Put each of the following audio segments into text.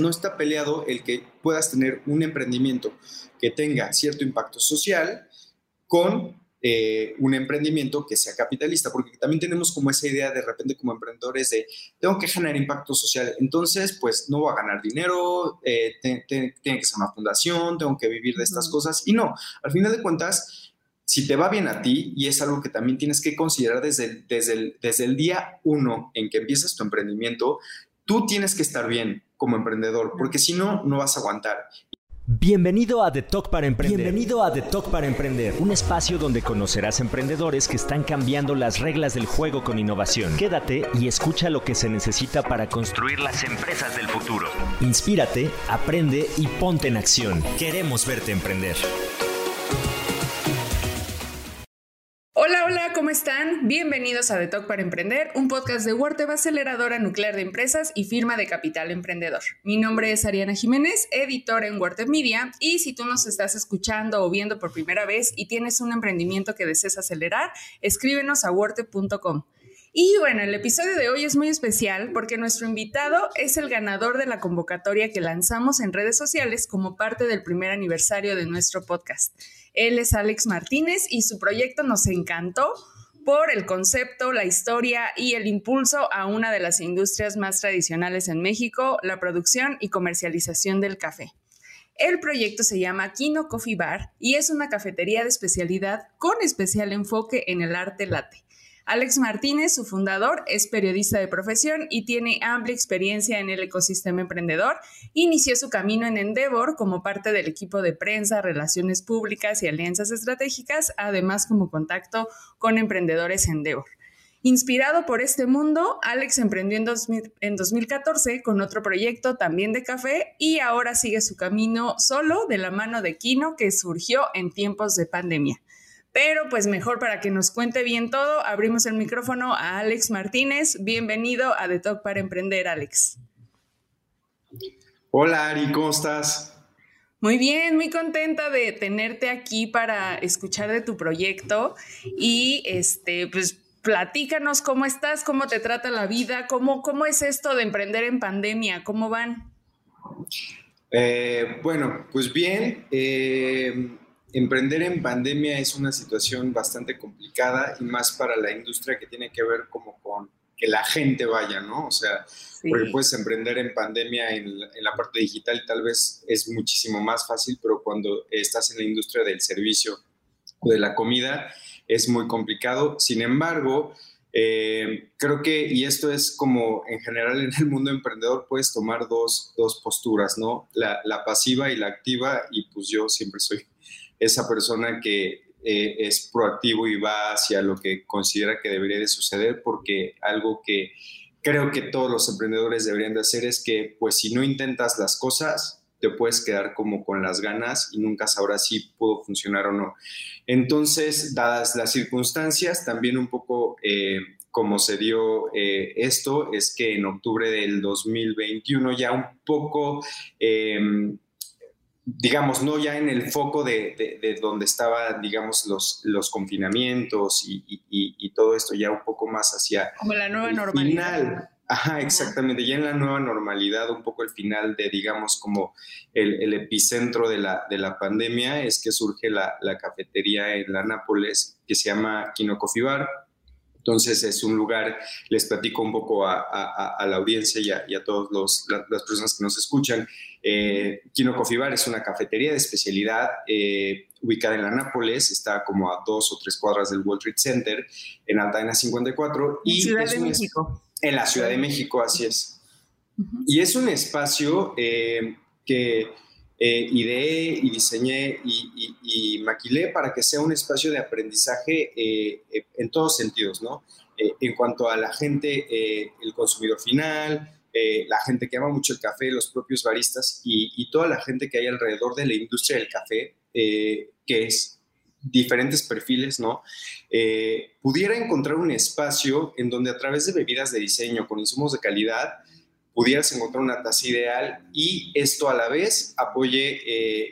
no está peleado el que puedas tener un emprendimiento que tenga cierto impacto social con eh, un emprendimiento que sea capitalista, porque también tenemos como esa idea de repente como emprendedores de tengo que generar impacto social, entonces pues no voy a ganar dinero, eh, tiene que ser una fundación, tengo que vivir de estas cosas y no, al final de cuentas, si te va bien a ti y es algo que también tienes que considerar desde desde desde el día uno en que empiezas tu emprendimiento, tú tienes que estar bien como emprendedor, porque si no, no vas a aguantar. Bienvenido a The Talk para Emprender. Bienvenido a The Talk para Emprender, un espacio donde conocerás emprendedores que están cambiando las reglas del juego con innovación. Quédate y escucha lo que se necesita para construir las empresas del futuro. Inspírate, aprende y ponte en acción. Queremos verte emprender. ¿Cómo están? Bienvenidos a The Talk para Emprender, un podcast de Worteva aceleradora nuclear de empresas y firma de capital emprendedor. Mi nombre es Ariana Jiménez, editor en Wortev Media, y si tú nos estás escuchando o viendo por primera vez y tienes un emprendimiento que desees acelerar, escríbenos a wortev.com. Y bueno, el episodio de hoy es muy especial porque nuestro invitado es el ganador de la convocatoria que lanzamos en redes sociales como parte del primer aniversario de nuestro podcast. Él es Alex Martínez y su proyecto nos encantó por el concepto, la historia y el impulso a una de las industrias más tradicionales en México, la producción y comercialización del café. El proyecto se llama Kino Coffee Bar y es una cafetería de especialidad con especial enfoque en el arte latte. Alex Martínez, su fundador, es periodista de profesión y tiene amplia experiencia en el ecosistema emprendedor. Inició su camino en Endeavor como parte del equipo de prensa, relaciones públicas y alianzas estratégicas, además como contacto con emprendedores Endeavor. Inspirado por este mundo, Alex emprendió en, en, 2014 con otro proyecto también de café y ahora sigue su camino solo de la mano de Kino que surgió en tiempos de pandemia. Pero pues mejor para que nos cuente bien todo, abrimos el micrófono a Alex Martínez. Bienvenido a The Talk para Emprender, Alex. Hola Ari, ¿cómo estás? Muy bien, muy contenta de tenerte aquí para escuchar de tu proyecto y este, pues platícanos cómo estás, cómo te trata la vida, cómo, cómo es esto de emprender en pandemia, cómo van. Eh, bueno, pues bien, eh, emprender en pandemia es una situación bastante complicada y más para la industria que tiene que ver como con que la gente vaya, ¿no? O sea, porque puedes emprender en pandemia en, la parte digital tal vez es muchísimo más fácil, pero cuando estás en la industria del servicio o de la comida es muy complicado. Sin embargo, eh, creo que, y esto es como en general en el mundo emprendedor, puedes tomar dos, dos posturas, ¿no? La, la, pasiva y la activa, y pues yo siempre soy esa persona que eh, es proactivo y va hacia lo que considera que debería de suceder, porque algo que creo que todos los emprendedores deberían de hacer es que, pues si no intentas las cosas, te puedes quedar como con las ganas y nunca sabrás si pudo funcionar o no. Entonces, dadas las circunstancias, también un poco eh, como se dio eh, esto, es que en octubre del 2021 ya un poco digamos, no ya en el foco de, de, donde estaban, digamos, los, los confinamientos y, y, todo esto, ya un poco más hacia... Como la nueva normalidad. Final. Ajá, exactamente, ya en la nueva normalidad, un poco el final de, digamos, como el, el epicentro de la, de la, pandemia es que surge la, la, cafetería en la Nápoles que se llama Kino Coffee Bar. Entonces es un lugar, les platico un poco a, a, a la audiencia y a, y a todas las personas que nos escuchan, eh, Kino Coffee Bar es una cafetería de especialidad eh, ubicada en la Nápoles, está como a dos o tres cuadras del World Trade Center, en Altaena 54. Y Ciudad de México. En la Ciudad de México, así es. Y es un espacio eh, que eh, ideé y diseñé y, y, maquilé para que sea un espacio de aprendizaje en todos sentidos, ¿no? en cuanto a la gente, el consumidor final, eh, la gente que ama mucho el café, los propios baristas y, toda la gente que hay alrededor de la industria del café, eh, que es diferentes perfiles, ¿no? Eh, pudiera encontrar un espacio en donde a través de bebidas de diseño con insumos de calidad pudieras encontrar una taza ideal y esto a la vez apoye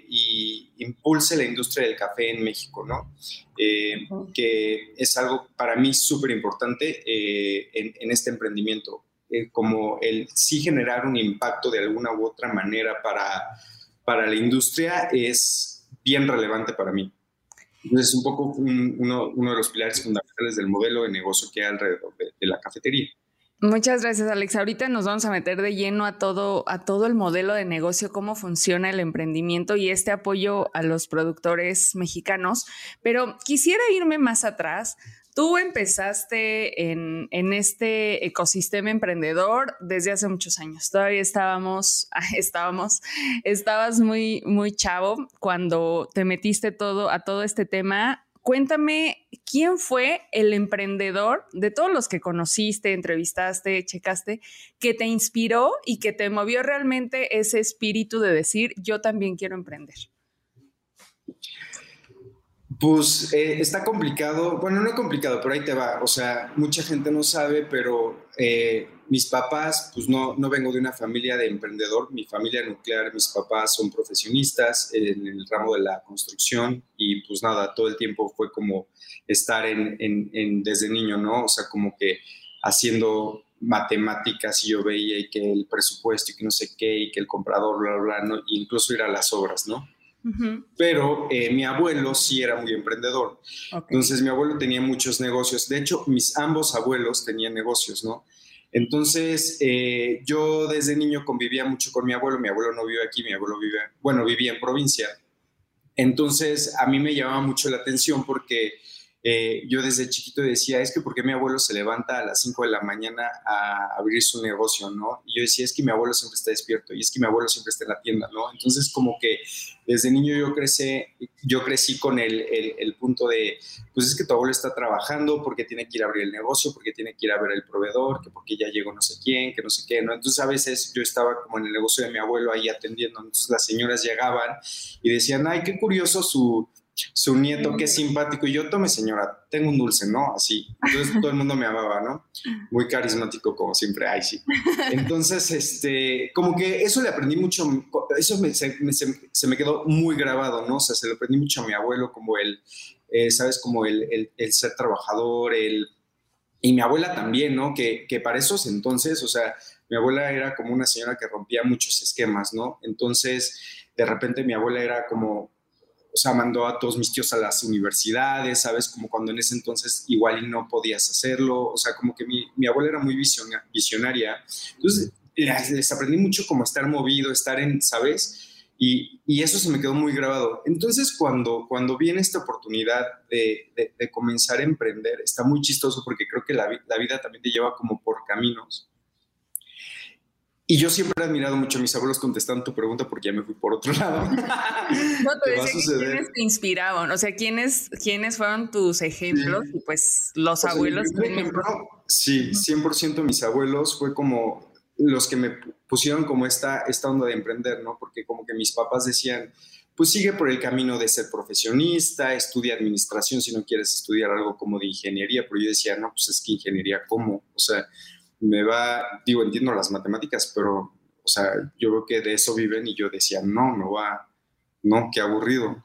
y impulse la industria del café en México, ¿no? que es algo para mí súper importante en, en, este emprendimiento eh, como el sí generar un impacto de alguna u otra manera para, para la industria es bien relevante para mí. Entonces, es un poco uno, uno, de los pilares fundamentales del modelo de negocio que hay alrededor de la cafetería. Muchas gracias, Alex. Ahorita nos vamos a meter de lleno a todo, a todo el modelo de negocio, cómo funciona el emprendimiento y este apoyo a los productores mexicanos. Pero quisiera irme más atrás. Tú empezaste en, en, este ecosistema emprendedor desde hace muchos años. Todavía estábamos, estábamos, estabas muy, muy chavo cuando te metiste todo a todo este tema cuéntame quién fue el emprendedor de todos los que conociste, entrevistaste, checaste, que te inspiró y que te movió realmente ese espíritu de decir, yo también quiero emprender. Pues eh, está complicado, bueno, no complicado, pero ahí te va. O sea, mucha gente no sabe, pero eh, mis papás, pues no, no vengo de una familia de emprendedor, mi familia nuclear, mis papás son profesionistas en el ramo de la construcción y pues nada, todo el tiempo fue como estar en, en, desde niño, ¿no? O sea, como que haciendo matemáticas y yo veía y que el presupuesto y que no sé qué y que el comprador, bla, bla, bla, ¿no? incluso ir a las obras, ¿no? Pero eh, mi abuelo sí era muy emprendedor. Entonces mi abuelo tenía muchos negocios. De hecho, mis ambos abuelos tenían negocios, ¿no? Entonces, eh, yo desde niño convivía mucho con mi abuelo. Mi abuelo no vive aquí, mi abuelo vive, bueno, vivía en provincia. Entonces, a mí me llamaba mucho la atención porque eh, yo desde chiquito decía, es que porque mi abuelo se levanta a las 5 de la mañana a abrir su negocio, ¿no? Y yo decía, es que mi abuelo siempre está despierto y es que mi abuelo siempre está en la tienda, ¿no? Entonces como que desde niño yo crecí, yo crecí con el, el, punto de, pues es que tu abuelo está trabajando porque tiene que ir a abrir el negocio, porque tiene que ir a ver el proveedor, que porque ya llegó no sé quién, que no sé qué, ¿no? Entonces a veces yo estaba como en el negocio de mi abuelo ahí atendiendo, entonces las señoras llegaban y decían, ay, qué curioso su su nieto, qué simpático. Y yo, tome señora, tengo un dulce, ¿no? Así. Entonces todo el mundo me amaba, ¿no? Muy carismático como siempre, ay, sí. Entonces, este, como que eso le aprendí mucho, eso me, se, me, quedó muy grabado, ¿no? O sea, se lo aprendí mucho a mi abuelo, como el, eh, ¿sabes? Como el, el, ser trabajador, el... Y mi abuela también, ¿no? Que, que para esos entonces, o sea, mi abuela era como una señora que rompía muchos esquemas, ¿no? Entonces, de repente mi abuela era como, o sea, mandó a todos mis tíos a las universidades, ¿sabes? Como cuando en ese entonces igual y no podías hacerlo, o sea, como que mi, mi abuela era muy visionaria. Entonces, les, aprendí mucho como estar movido, estar en, ¿sabes? Y, y, eso se me quedó muy grabado. Entonces, cuando, cuando viene esta oportunidad de, de, comenzar a emprender, está muy chistoso porque creo que la, la vida también te lleva como por caminos. Y yo siempre he admirado mucho a mis abuelos contestando tu pregunta porque ya me fui por otro lado. No, te decía quiénes te inspiraban, o sea, quiénes, quiénes fueron tus ejemplos y pues los abuelos. sí, 100% mis abuelos fue como los que me pusieron como esta, esta onda de emprender, ¿no? Porque como que mis papás decían, pues sigue por el camino de ser profesionista, estudia administración si no quieres estudiar algo como de ingeniería, pero yo decía, no, pues es que ingeniería, ¿cómo? O sea, me va, digo, entiendo las matemáticas, pero, o sea, yo creo que de eso viven y yo decía, no, me va, no, qué aburrido.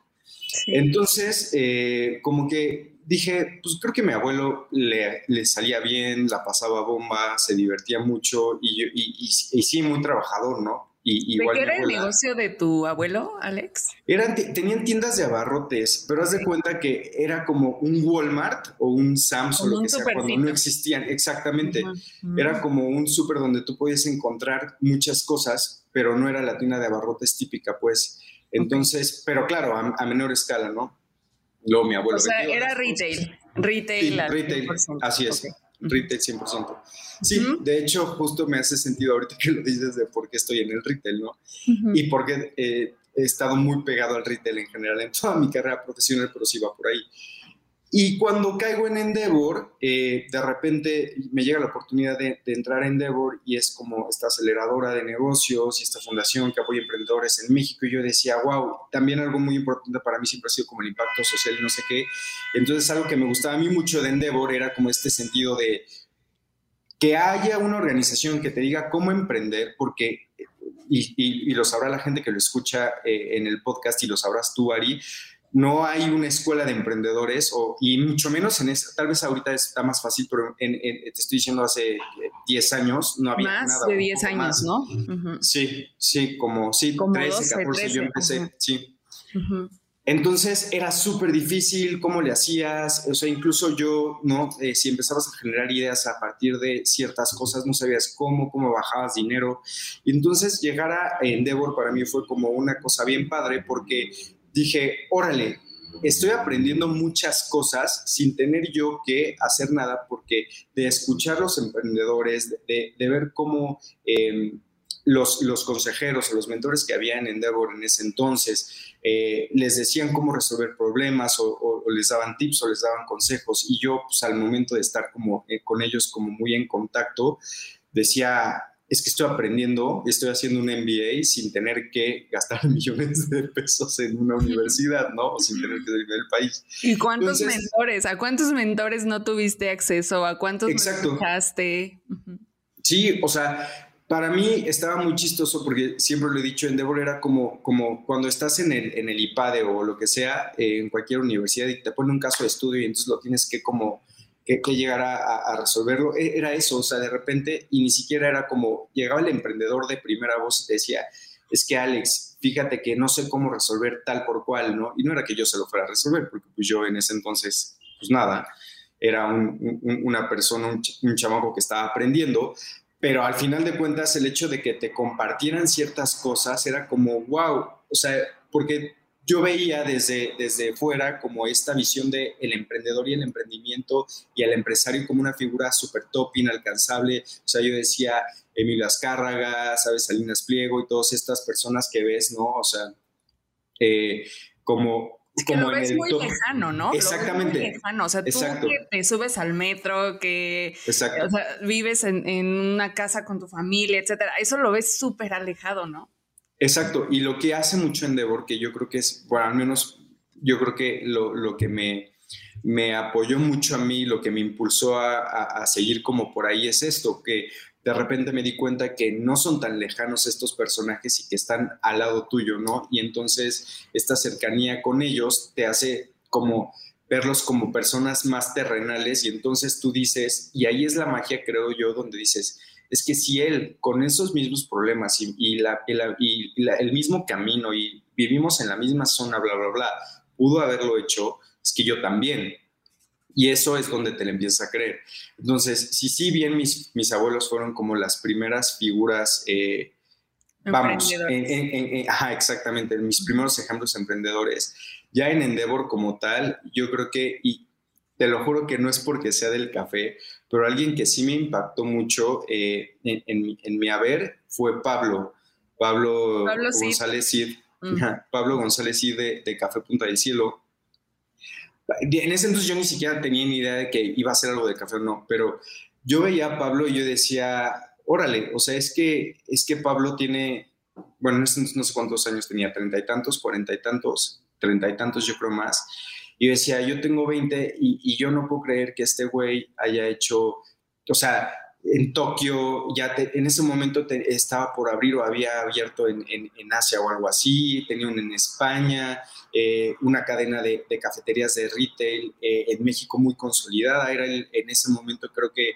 Entonces, eh, como que dije, pues creo que mi abuelo le, le, salía bien, la pasaba bomba, se divertía mucho y, y, y sí, muy trabajador, ¿no? Y, ¿De qué era el negocio de tu abuelo, Alex? Eran, tenían tiendas de abarrotes, pero haz de cuenta que era como un Walmart o un Sam's o lo que sea, cuando no existían, exactamente. Era como un súper donde tú podías encontrar muchas cosas, pero no era la tienda de abarrotes típica, pues. Entonces, pero claro, a, menor escala, ¿no? Luego mi abuelo. O sea, era retail. Retail. retail, así es retail 100%. Sí, de hecho, justo me hace sentido ahorita que lo dices de por qué estoy en el retail, ¿no? Y porque eh, he estado muy pegado al retail en general en toda mi carrera profesional, pero sí va por ahí. Y cuando caigo en Endeavor, eh, de repente me llega la oportunidad de, entrar en Endeavor y es como esta aceleradora de negocios y esta fundación que apoya emprendedores en México. Y yo decía, wow, también algo muy importante para mí siempre ha sido como el impacto social y no sé qué. Entonces, algo que me gustaba a mí mucho de Endeavor era como este sentido de que haya una organización que te diga cómo emprender, porque, y, y, lo sabrá la gente que lo escucha eh, en el podcast y lo sabrás tú, Ari no hay una escuela de emprendedores, o, y mucho menos en esa, tal vez ahorita está más fácil, pero te estoy diciendo hace 10 años no había más nada. de 10 años, ¿no? Sí, sí, como, sí, Como 13, 12, 14 yo 13, empecé, ajá. sí. Ujú. Entonces era súper difícil cómo le hacías, o sea, incluso yo, ¿no? Eh, si empezabas a generar ideas a partir de ciertas cosas, no sabías cómo, cómo bajabas dinero. Y entonces llegar a Endeavor para mí fue como una cosa bien padre porque dije, órale, estoy aprendiendo muchas cosas sin tener yo que hacer nada porque de escuchar los emprendedores, de, de- ver cómo... eh, los, los consejeros o los mentores que había en Endeavor en ese entonces eh, les decían cómo resolver problemas o les daban tips o les daban consejos y yo pues al momento de estar como eh, con ellos como muy en contacto decía es que estoy aprendiendo, estoy haciendo un MBA sin tener que gastar millones de pesos en una universidad, ¿no? O sin tener que salir del país. ¿Y cuántos Entonces- mentores? ¿A cuántos mentores no tuviste acceso? ¿A cuántos no Exacto. escuchaste? Ujú. Sí, o sea, para mí estaba muy chistoso porque siempre lo he dicho, Endeavor era como, como cuando estás en el, en el IPADE o lo que sea, eh, en cualquier universidad y te pone un caso de estudio y entonces lo tienes que como que, que llegar a, resolverlo. E- Era eso, o sea, de repente, y ni siquiera era como, llegaba el emprendedor de primera voz y decía, es que Alex, fíjate que no sé cómo resolver tal por cual, ¿no? Y no era que yo se lo fuera a resolver, porque pues yo en ese entonces, pues nada, era un- un- una persona, un, ch- chamaco que estaba aprendiendo, pero al final de cuentas el hecho de que te compartieran ciertas cosas era como, wow, o sea, porque yo veía desde, desde fuera como esta visión de el emprendedor y el emprendimiento y el empresario como una figura súper top, inalcanzable, o sea, yo decía Emilio Azcárraga, sabes, Salinas Pliego y todas estas personas que ves, ¿no? O sea, eh, como... Es que como lo ves muy top. lejano, ¿no? Exactamente. muy lejano. O sea, tú Exacto. que te subes al metro, que o sea, vives en, en una casa con tu familia, etcétera. Eso lo ves súper alejado, ¿no? Exacto, y lo que hace mucho Endeavor, que yo creo que es, bueno, al menos yo creo que lo, lo que me, me apoyó mucho a mí, lo que me impulsó a, a- a seguir como por ahí es esto, que de repente me di cuenta que no son tan lejanos estos personajes y que están al lado tuyo, ¿no? Y entonces esta cercanía con ellos te hace como verlos como personas más terrenales y entonces tú dices, y ahí es la magia, creo yo, donde dices, es que si él con esos mismos problemas y, y la, y la- y la- el mismo camino y vivimos en la misma zona, bla, bla, bla, pudo haberlo hecho, es que yo también. Y eso es donde te le empiezas a creer. Entonces, si sí bien mis, mis abuelos fueron como las primeras figuras, eh, vamos, en- en- ajá, exactamente, mis primeros ejemplos emprendedores, ya en Endeavor como tal, yo creo que, y te lo juro que no es porque sea del café, pero alguien que sí me impactó mucho eh, en, en mi- en mi haber fue Pablo, Pablo. González Cid, Mm. Pablo González Cid de, de Café Punta del Cielo. En ese entonces yo ni siquiera tenía ni idea de que iba a ser algo de café o no, pero yo veía a Pablo y yo decía, órale, o sea, es que, es que Pablo tiene, bueno, en ese entonces no sé cuántos años tenía, treinta y tantos, cuarenta y tantos, treinta y tantos, yo creo más. Y decía, yo tengo 20 y, yo no puedo creer que este güey haya hecho, o sea, en Tokio, ya te- en ese momento te- estaba por abrir o había abierto en, en- Asia o algo así, tenía uno en España, eh, una cadena de, de cafeterías de retail eh, en México muy consolidada, era en ese momento creo que,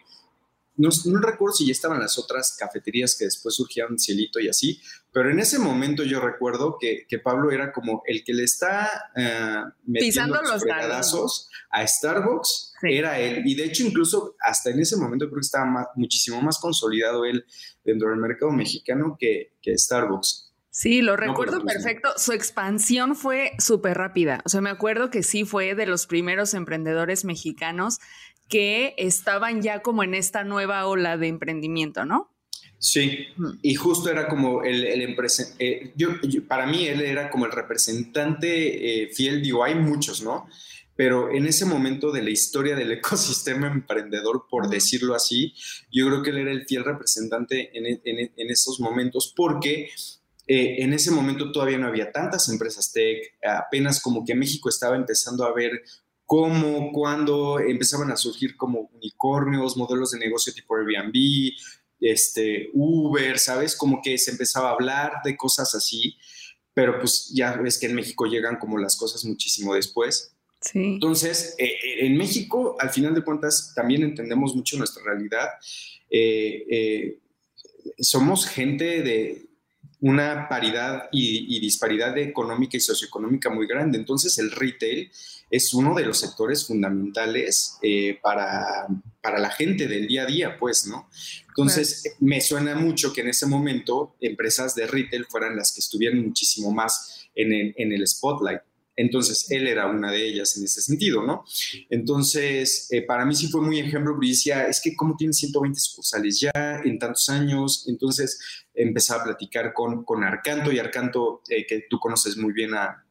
no, no recuerdo si ya estaban las otras cafeterías que después surgieron Cielito y así, pero en ese momento yo recuerdo que, que Pablo era como el que le está eh, metiendo Pisando los fregadazos a Starbucks, Sí. era él. Y de hecho, incluso hasta en ese momento creo que estaba más- muchísimo más consolidado él dentro del mercado mexicano que, que Starbucks. Sí, lo recuerdo mismo. perfecto. Su expansión fue súper rápida. O sea, me acuerdo que sí fue de los primeros emprendedores mexicanos que estaban ya como en esta nueva ola de emprendimiento, ¿no? Sí, Ujú. y justo era como el, el eh, yo, yo- para mí él era como el representante eh, fiel, digo, hay muchos, ¿no? Pero en ese momento de la historia del ecosistema emprendedor, por decirlo así, yo creo que él era el fiel representante en, e- en, e- en esos momentos porque eh, en ese momento todavía no había tantas empresas tech, apenas como que México estaba empezando a ver cómo, cuándo empezaban a surgir como unicornios, modelos de negocio tipo Airbnb, este, Uber, ¿sabes? Como que se empezaba a hablar de cosas así, pero pues ya ves que en México llegan como las cosas muchísimo después. Sí. Entonces, eh, eh, en México, al final de cuentas, también entendemos mucho nuestra realidad. Eh, somos gente de una paridad y, disparidad económica y socioeconómica muy grande. Entonces, el retail es uno de los sectores fundamentales para, para, la gente del día a día, pues, ¿no? Entonces, me suena mucho que en ese momento empresas de retail fueran las que estuvieran muchísimo más en el, en el spotlight. Entonces, él era una de ellas en ese sentido, ¿no? Entonces, eh, para mí sí fue muy ejemplo, porque decía, es que cómo tienen 120 sucursales ya en tantos años. Entonces, empecé a platicar con, con Arcanto y Arcanto, eh, que tú conoces muy bien a,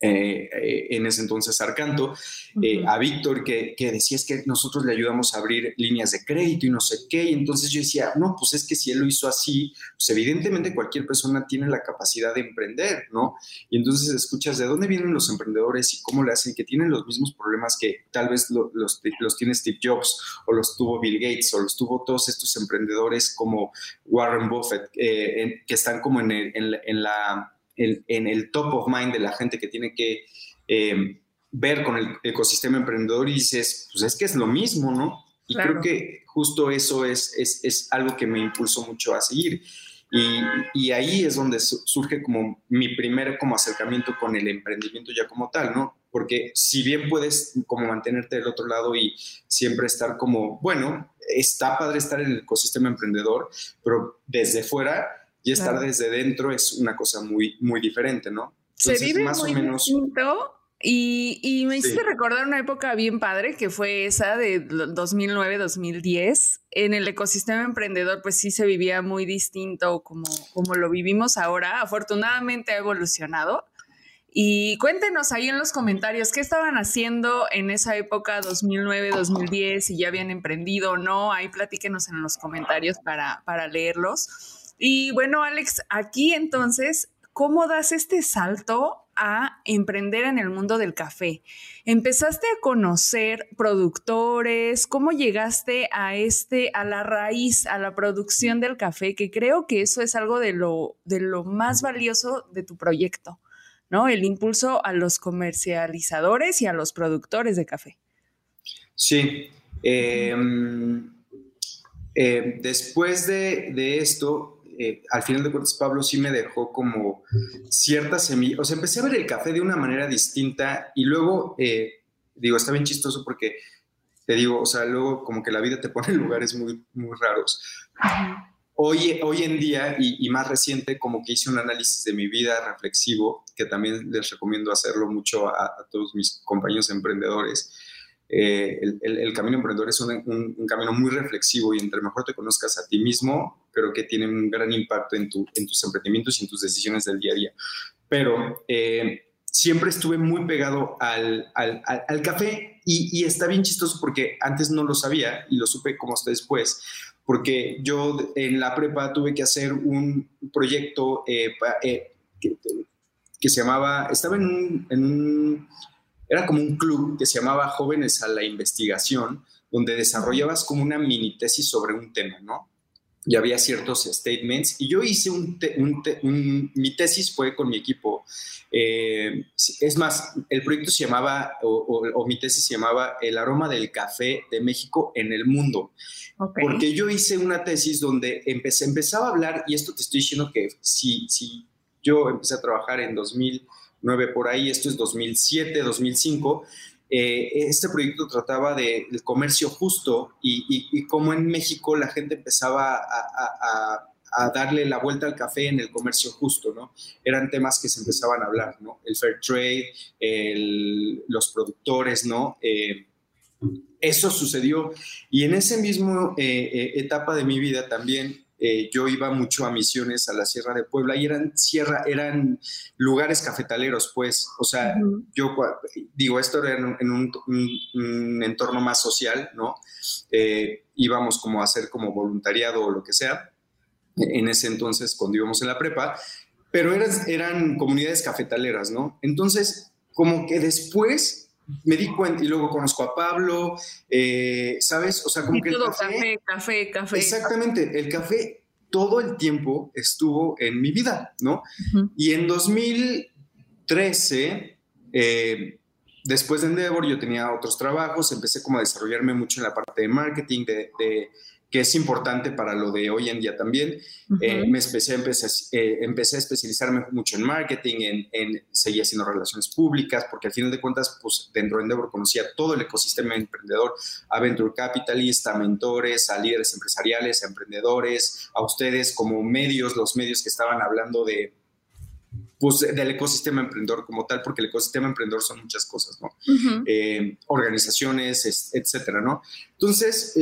eh, eh, en ese entonces Arcanto, eh, a Víctor, que, que, decía es que nosotros le ayudamos a abrir líneas de crédito y no sé qué. Y entonces yo decía, no, pues es que si él lo hizo así, pues evidentemente cualquier persona tiene la capacidad de emprender, ¿no? Y entonces escuchas de dónde vienen los emprendedores y cómo le hacen, que tienen los mismos problemas que tal vez los, los tiene Steve Jobs o los tuvo Bill Gates o los tuvo todos estos emprendedores como Warren Buffett, que están como en, en la en, el top of mind de la gente que tiene que eh, ver con el ecosistema emprendedor y dices, pues es que es lo mismo, ¿no? Y creo que justo eso es, es, es, algo que me impulsó mucho a seguir. Y, y, ahí es donde surge como mi primer como acercamiento con el emprendimiento ya como tal, ¿no? Porque si bien puedes como mantenerte del otro lado y siempre estar como, bueno, está padre estar en el ecosistema emprendedor, pero desde fuera y estar desde dentro es una cosa muy, muy diferente, ¿no? Se vive más muy o menos... distinto y, y, me hiciste recordar una época bien padre que fue esa de 2009-2010. En el ecosistema emprendedor, pues sí se vivía muy distinto como, como lo vivimos ahora. Afortunadamente ha evolucionado. Y cuéntenos ahí en los comentarios qué estaban haciendo en esa época 2009-2010, si ya habían emprendido o no. Ahí platíquenos en los comentarios para, para leerlos. Y bueno, Alex, aquí entonces, ¿cómo das este salto a emprender en el mundo del café? ¿Empezaste a conocer productores? ¿Cómo llegaste a este, a la raíz, a la producción del café? Que creo que eso es algo de lo, de lo más valioso de tu proyecto, ¿no? El impulso a los comercializadores y a los productores de café. Sí. Em, em, después de, de esto, eh, al final de cuentas Pablo sí me dejó como ciertas semillas, o sea, empecé a ver el café de una manera distinta y luego, eh, digo, está bien chistoso porque te digo, o sea, luego como que la vida te pone en lugares muy, muy raros. Hoy, hoy en día, y, más reciente, como que hice un análisis de mi vida reflexivo, que también les recomiendo hacerlo mucho a todos mis compañeros emprendedores, eh, el, camino emprendedor es un, camino muy reflexivo y entre mejor te conozcas a ti mismo, creo que tiene un gran impacto en, tu, en tus emprendimientos y en tus decisiones del día a día. Pero eh, siempre estuve muy pegado al, al, al, café y, y, está bien chistoso porque antes no lo sabía y lo supe como hasta después, porque yo en la prepa tuve que hacer un proyecto eh, que, que, se llamaba, estaba en un, en un era como un club que se llamaba Jóvenes a la Investigación, donde desarrollabas como una mini tesis sobre un tema, ¿no? Y había ciertos statements. Y yo hice un, mi tesis fue con mi equipo. Eh, es más, el proyecto se llamaba, o, mi tesis se llamaba El aroma del café de México en el mundo. Porque yo hice una tesis donde empecé, empezaba a hablar, y esto te estoy diciendo que si, si yo empecé a trabajar en 2000 por ahí, esto es 2007, 2005. Eh, este proyecto trataba del comercio justo y, cómo en México la gente empezaba a, darle la vuelta al café en el comercio justo, ¿no? Eran temas que se empezaban a hablar, ¿no? El fair trade, los productores, ¿no? Eh, eso sucedió y en esa misma eh, etapa de mi vida también eh, yo iba mucho a misiones a la Sierra de Puebla y eran, sierra, eran lugares cafetaleros, pues, o sea, yo digo, esto era en, un, entorno más social, ¿no? Eh, íbamos como a hacer como voluntariado o lo que sea, en ese entonces cuando íbamos en la prepa, pero eran, eran comunidades cafetaleras, ¿no? Entonces, como que después me di cuenta y luego conozco a Pablo, eh, ¿sabes? O sea, como que... Todo café, café, café. Exactamente, el café todo el tiempo estuvo en mi vida, ¿no? Y en 2013, eh, después de Endeavor, yo tenía otros trabajos, empecé como a desarrollarme mucho en la parte de marketing, de que es importante para lo de hoy en día también. Eh, me empecé, empecé, eh, empecé, a especializarme mucho en marketing, en, en, seguir haciendo relaciones públicas, porque al final de cuentas, pues dentro de Endeavor conocía todo el ecosistema emprendedor, a venture capitalist, a mentores, a líderes empresariales, a emprendedores, a ustedes como medios, los medios que estaban hablando de, pues, del ecosistema emprendedor como tal, porque el ecosistema emprendedor son muchas cosas, ¿no? Eh, organizaciones, etcétera, ¿no? Entonces,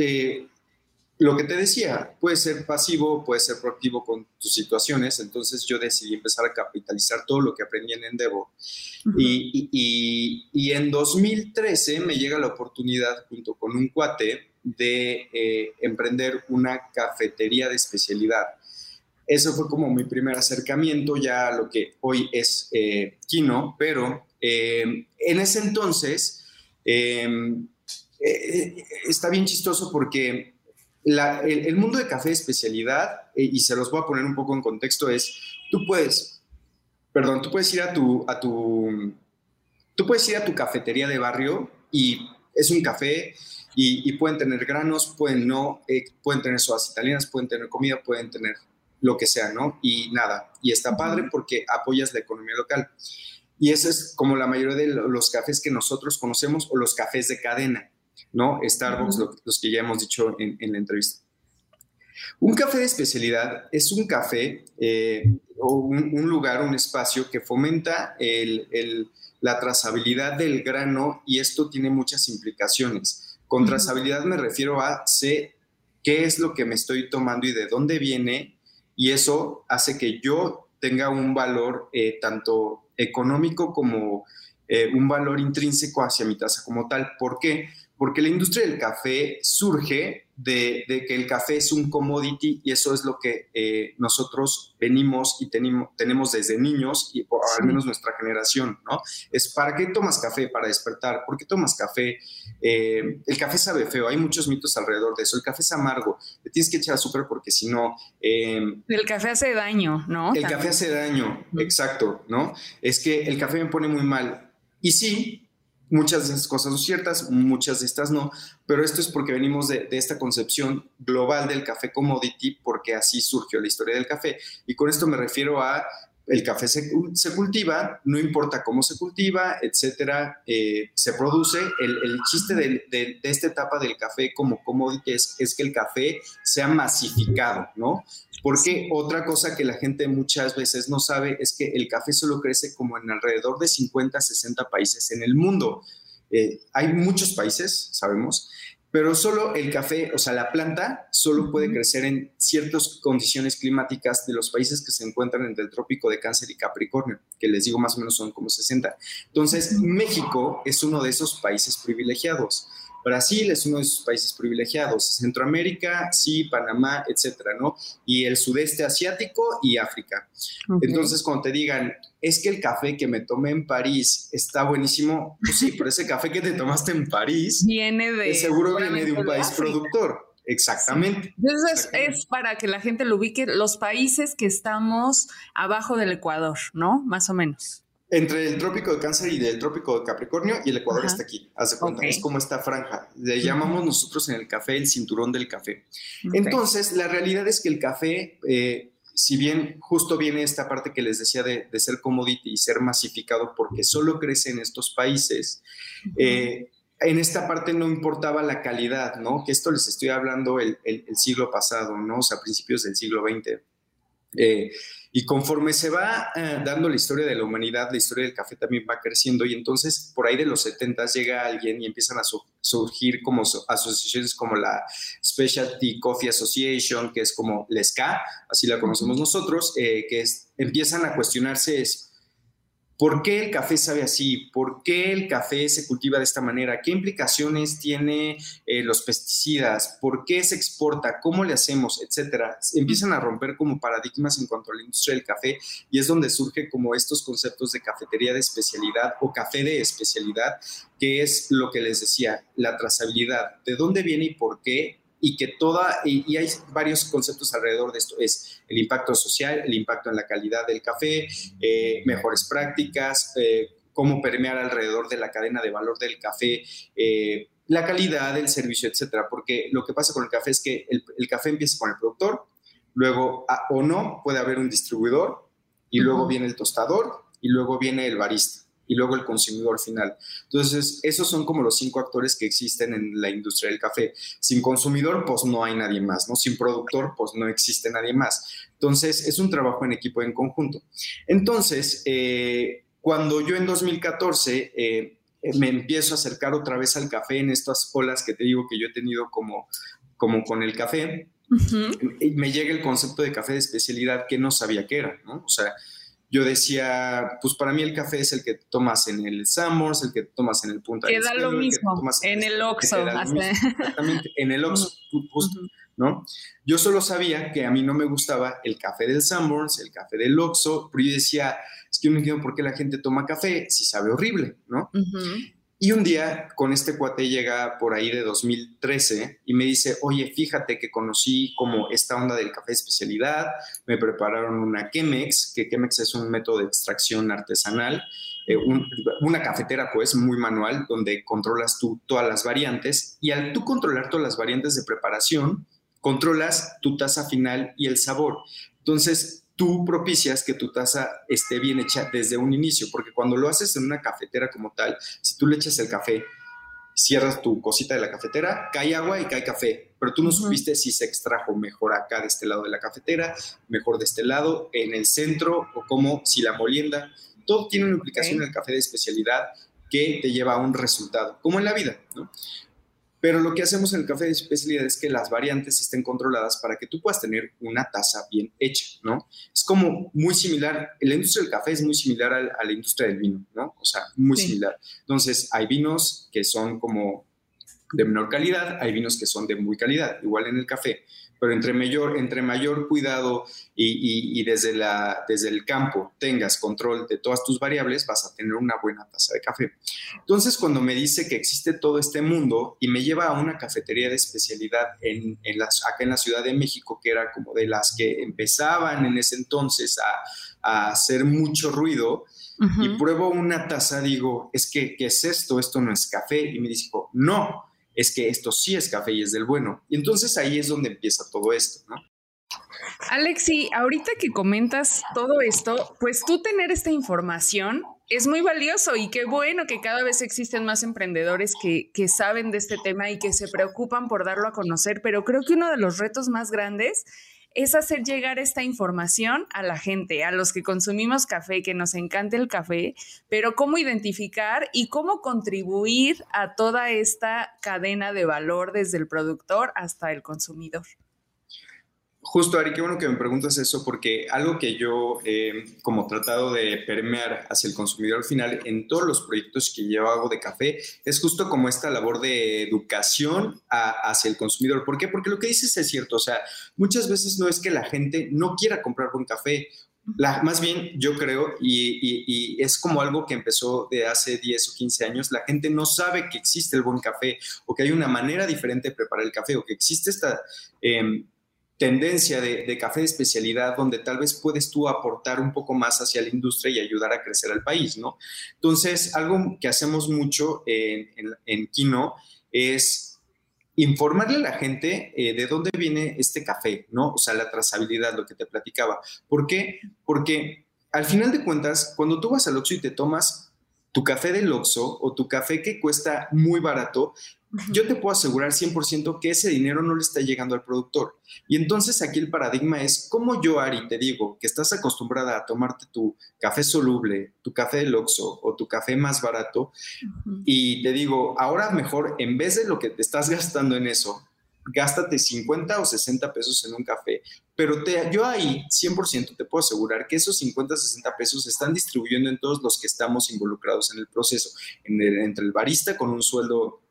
lo que te decía, puede ser pasivo, puede ser proactivo con tus situaciones, entonces yo decidí empezar a capitalizar todo lo que aprendí en Endeavor. y, en 2013 me llega la oportunidad, junto con un cuate, de eh, emprender una cafetería de especialidad. Eso fue como mi primer acercamiento ya a lo que hoy es eh, Kino, pero eh, en ese entonces está bien chistoso porque el, mundo de café de especialidad, eh, y se los voy a poner un poco en contexto, es, tú puedes, perdón, tú puedes ir a tu, a tu, tú puedes ir a tu cafetería de barrio y es un café y, pueden tener granos, pueden no, eh, pueden tener sodas italianas, pueden tener comida, pueden tener lo que sea, ¿no? Y nada, y está padre porque apoyas la economía local. Y eso es como la mayoría de los cafés que nosotros conocemos o los cafés de cadena. ¿No? Starbucks, los que ya hemos dicho en, la entrevista. Un café de especialidad es un café eh, o un, lugar, un espacio que fomenta la trazabilidad del grano y esto tiene muchas implicaciones. Con trazabilidad me refiero a sé qué es lo que me estoy tomando y de dónde viene y eso hace que yo tenga un valor eh, tanto económico como eh, un valor intrínseco hacia mi taza como tal. ¿Por qué? Porque la industria del café surge de, que el café es un commodity y eso es lo que eh, nosotros venimos y tenemos, tenemos desde niños, y, o al menos nuestra generación, ¿no? Es ¿para qué tomas café? Para despertar. ¿Por qué tomas café? Eh, el café sabe feo, hay muchos mitos alrededor de eso. El café es amargo, le tienes que echar azúcar porque si no... Em, el café hace daño, ¿no? El café hace daño, exacto, ¿no? Es que el café me pone muy mal. Y sí, Muchas de esas cosas son ciertas, muchas de estas no, pero esto es porque venimos de, esta concepción global del café commodity, porque así surgió la historia del café. Y con esto me refiero a el café se, cultiva, no importa cómo se cultiva, etcétera, eh, se produce. El, chiste de, esta etapa del café como commodity es, es, que el café sea masificado, ¿no? Porque otra cosa que la gente muchas veces no sabe es que el café solo crece como en alrededor de 50, 60 países en el mundo. Eh, hay muchos países, sabemos, pero solo el café, o sea, la planta solo puede crecer en ciertas condiciones climáticas de los países que se encuentran entre el trópico de Cáncer y Capricornio, que les digo más o menos son como 60. Entonces, México es uno de esos países privilegiados. Brasil es uno de esos países privilegiados, Centroamérica, sí, Panamá, etcétera, ¿no? Y el sudeste asiático y África. Entonces, cuando te digan, es que el café que me tomé en París está buenísimo, pues sí, pero ese café que te tomaste en París viene de. Seguro viene de un país productor. Exactamente. Entonces es para que la gente lo ubique, los países que estamos abajo del Ecuador, ¿no? Más o menos. Entre el trópico de Cáncer y el trópico de Capricornio y el Ecuador está aquí, haz de cuenta, es como esta franja. Le llamamos nosotros en el café el cinturón del café. Entonces, la realidad es que el café, eh, si bien justo viene esta parte que les decía de, ser commodity y ser masificado porque solo crece en estos países, eh, en esta parte no importaba la calidad, ¿no? Que esto les estoy hablando el, el, siglo pasado, ¿no? O sea, a principios del siglo XX. Eh, y conforme se va eh, dando la historia de la humanidad, la historia del café también va creciendo y entonces por ahí de los 70 llega alguien y empiezan a surgir como asociaciones como la Specialty Coffee Association, que es como la SCA, así la conocemos nosotros, eh, que empiezan a cuestionarse es, ¿Por qué el café sabe así? ¿Por qué el café se cultiva de esta manera? ¿Qué implicaciones tiene eh, los pesticidas? ¿Por qué se exporta? ¿Cómo le hacemos? Etcétera. Empiezan a romper como paradigmas en cuanto a la industria del café y es donde surge como estos conceptos de cafetería de especialidad o café de especialidad, que es lo que les decía, la trazabilidad. ¿De dónde viene y por qué? Y que toda, y, hay varios conceptos alrededor de esto, es el impacto social, el impacto en la calidad del café, eh, mejores prácticas, eh, cómo permear alrededor de la cadena de valor del café, eh, la calidad del servicio, etcétera, porque lo que pasa con el café es que el, café empieza con el productor, luego o no puede haber un distribuidor, y luego viene el tostador, y luego viene el barista y luego el consumidor final. Entonces, esos son como los cinco actores que existen en la industria del café. Sin consumidor, pues no hay nadie más, ¿no? Sin productor, pues no existe nadie más. Entonces, es un trabajo en equipo en conjunto. Entonces, eh, cuando yo en 2014 eh, me empiezo a acercar otra vez al café en estas olas que te digo que yo he tenido como, como con el café, me llega el concepto de café de especialidad que no sabía qué era, ¿no? O sea, yo decía, pues para mí el café es el que tomas en el Summers, el que tomas en el Punta Queda lo mismo, en, el Oxxo. Exactamente, en el Oxxo, justo, ¿no? Yo solo sabía que a mí no me gustaba el café del Summers, el café del Oxxo, pero yo decía, es que yo no entiendo por qué la gente toma café si sabe horrible, ¿no? Y un día con este cuate llega por ahí de 2013 y me dice, oye, fíjate que conocí como esta onda del café especialidad, me prepararon una Chemex, que Chemex es un método de extracción artesanal, eh, una cafetera pues muy manual donde controlas tú todas las variantes y al tú controlar todas las variantes de preparación, controlas tu taza final y el sabor. Entonces, tú propicias que tu taza esté bien hecha desde un inicio, porque cuando lo haces en una cafetera como tal, si tú le echas el café, cierras tu cosita de la cafetera, cae agua y cae café, pero tú no supiste si se extrajo mejor acá de este lado de la cafetera, mejor de este lado, en el centro, o como si la molienda. Todo tiene una implicación en el café de especialidad que te lleva a un resultado, como en la vida, ¿no? Pero lo que hacemos en el café de especialidad es que las variantes estén controladas para que tú puedas tener una taza bien hecha, ¿no? Es como muy similar, la industria del café es muy similar a, la industria del vino, ¿no? O sea, muy similar. Entonces, hay vinos que son como de menor calidad, hay vinos que son de muy calidad, igual en el café pero entre mayor, entre mayor cuidado y, desde, la, desde el campo tengas control de todas tus variables, vas a tener una buena taza de café. Entonces, cuando me dice que existe todo este mundo y me lleva a una cafetería de especialidad en, en las, acá en la Ciudad de México, que era como de las que empezaban en ese entonces a, a hacer mucho ruido, y pruebo una taza, digo, es que, ¿qué es esto? Esto no es café. Y me dijo, no, es que esto sí es café y es del bueno. Y entonces ahí es donde empieza todo esto, ¿no? Alexi, ahorita que comentas todo esto, pues tú tener esta información es muy valioso y qué bueno que cada vez existen más emprendedores que, que, saben de este tema y que se preocupan por darlo a conocer, pero creo que uno de los retos más grandes es hacer llegar esta información a la gente, a los que consumimos café, que nos encanta el café, pero cómo identificar y cómo contribuir a toda esta cadena de valor desde el productor hasta el consumidor. Justo, Ari, qué bueno que me preguntas eso, porque algo que yo he como tratado de permear hacia el consumidor final en todos los proyectos que yo hago de café es justo como esta labor de educación hacia el consumidor. ¿Por qué? Porque lo que dices es cierto, o sea, muchas veces no es que la gente no quiera comprar buen café, más bien, yo creo, y, es como algo que empezó de hace 10 o 15 años, la gente no sabe que existe el buen café o que hay una manera diferente de preparar el café o que existe esta... Eh, tendencia de, café de especialidad donde tal vez puedes tú aportar un poco más hacia la industria y ayudar a crecer al país, ¿no? Entonces, algo que hacemos mucho en, en, Kino es informarle a la gente eh, de dónde viene este café, ¿no? O sea, la trazabilidad, lo que te platicaba. ¿Por qué? Porque al final de cuentas, cuando tú vas al Oxxo y te tomas tu café del Oxxo o tu café que cuesta muy barato, yo te puedo asegurar 100% que ese dinero no le está llegando al productor. Y entonces aquí el paradigma es, como yo, Ari, te digo que estás acostumbrada a tomarte tu café soluble, tu café del Oxxo o tu café más barato, y te digo, ahora mejor, en vez de lo que te estás gastando en eso, gástate 50 o 60 pesos en un café, pero yo ahí 100% te puedo asegurar que esos 50 o 60 pesos se están distribuyendo en todos los que estamos involucrados en el proceso, entre el barista con un sueldo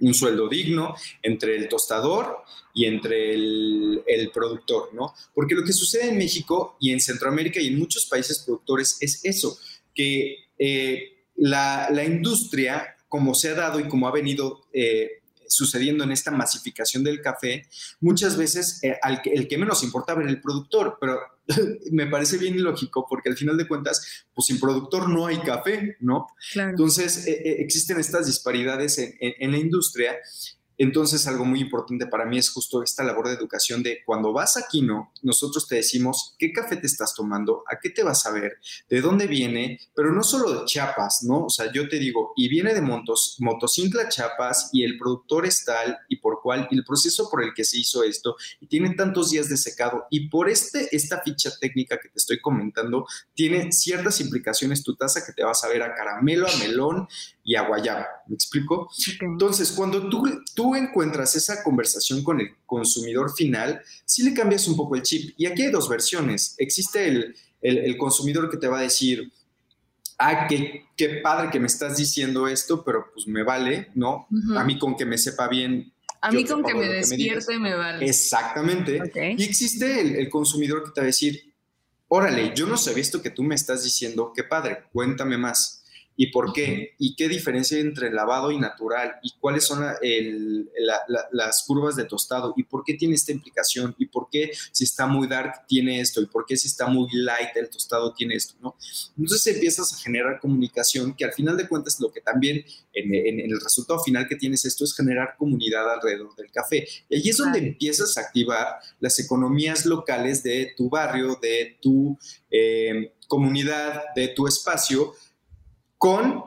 un sueldo digno entre el tostador y entre el, productor, ¿no? Porque lo que sucede en México y en Centroamérica y en muchos países productores es eso, que eh, la, industria, como se ha dado y como ha venido eh, sucediendo en esta masificación del café, muchas veces eh, el que menos importaba era el productor, pero me parece bien ilógico porque al final de cuentas, pues sin productor no hay café, ¿no? Entonces, eh, eh, existen estas disparidades en, la industria entonces, algo muy importante para mí es justo esta labor de educación de cuando vas a Kino, nosotros te decimos qué café te estás tomando, a qué te vas a ver, de dónde viene, pero no solo de Chiapas, ¿no? O sea, yo te digo, y viene de Montos, Motocicla Chiapas y el productor es tal y por cuál, y el proceso por el que se hizo esto, y tiene tantos días de secado, y por este, esta ficha técnica que te estoy comentando, tiene ciertas implicaciones tu taza que te vas a ver a caramelo, a melón, y a guayaba. ¿Me explico? Entonces, cuando tú, tú encuentras esa conversación con el consumidor final, sí le cambias un poco el chip. Y aquí hay dos versiones. Existe el, el, consumidor que te va a decir, ah, qué, qué, padre que me estás diciendo esto, pero pues me vale, ¿no? A mí con que me sepa bien. A mí con que me despierte me, vale. Exactamente. Y existe el, el consumidor que te va a decir, órale, yo no sabía esto que tú me estás diciendo, qué padre, cuéntame más y por qué, y qué diferencia entre lavado y natural, y cuáles son las curvas de tostado, y por qué tiene esta implicación, y por qué si está muy dark tiene esto, y por qué si está muy light el tostado tiene esto, ¿no? Entonces empiezas a generar comunicación que al final de cuentas lo que también en, el resultado final que tienes esto es generar comunidad alrededor del café. Y ahí es donde empiezas a activar las economías locales de tu barrio, de tu eh, comunidad, de tu espacio, con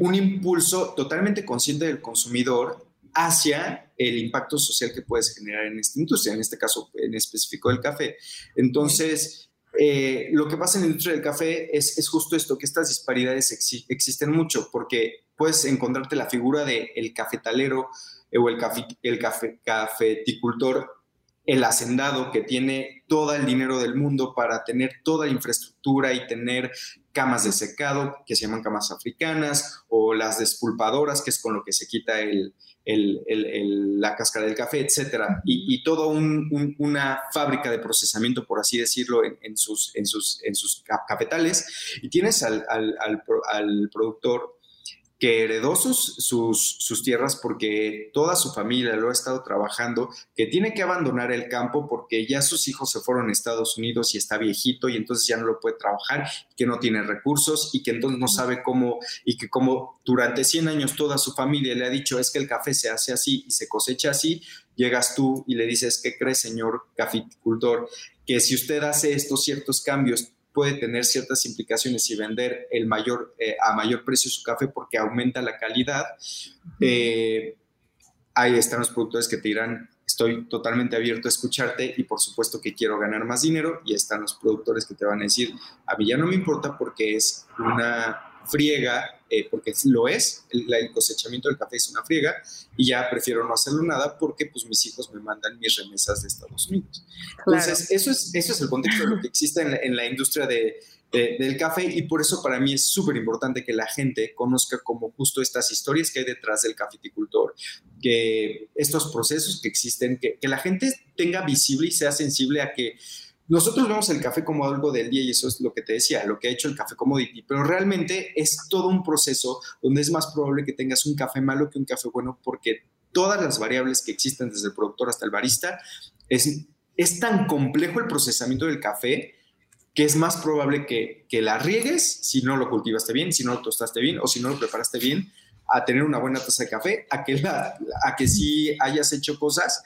un impulso totalmente consciente del consumidor hacia el impacto social que puedes generar en esta industria, en este caso en específico del café. Entonces, eh, lo que pasa en la industria del café es, justo esto, que estas disparidades existen mucho, porque puedes encontrarte la figura del el cafetalero eh, o el cafeticultor el hacendado que tiene todo el dinero del mundo para tener toda la infraestructura y tener camas de secado, que se llaman camas africanas, o las despulpadoras, que es con lo que se quita el, la cáscara del café, etcétera, y, toda una fábrica de procesamiento, por así decirlo, en, sus, en, sus, en sus cafetales, y tienes al, al productor que heredó sus, sus, tierras porque toda su familia lo ha estado trabajando, que tiene que abandonar el campo porque ya sus hijos se fueron a Estados Unidos y está viejito y entonces ya no lo puede trabajar, que no tiene recursos y que entonces no sabe cómo, y que como durante 100 años toda su familia le ha dicho es que el café se hace así y se cosecha así, llegas tú y le dices, ¿qué cree, señor caficultor? Que si usted hace estos ciertos cambios, puede tener ciertas implicaciones y vender el mayor, eh, a mayor precio su café porque aumenta la calidad. Eh, ahí están los productores que te dirán, estoy totalmente abierto a escucharte y por supuesto que quiero ganar más dinero. Y están los productores que te van a decir, a mí ya no me importa porque es una friega, eh, porque lo es, el, cosechamiento del café es una friega, y ya prefiero no hacerlo nada porque pues mis hijos me mandan mis remesas de Estados Unidos. Entonces, eso, es, eso es el contexto de lo que existe en la, industria de, del café y por eso para mí es súper importante que la gente conozca como justo estas historias que hay detrás del cafeticultor, que estos procesos que existen, que, que la gente tenga visible y sea sensible a que nosotros vemos el café como algo del día y eso es lo que te decía, lo que ha hecho el café commodity, pero realmente es todo un proceso donde es más probable que tengas un café malo que un café bueno porque todas las variables que existen desde el productor hasta el barista, es, es tan complejo el procesamiento del café que es más probable que, que la riegues si no lo cultivaste bien, si no lo tostaste bien o si no lo preparaste bien, a tener una buena taza de café, a que, a que sí hayas hecho cosas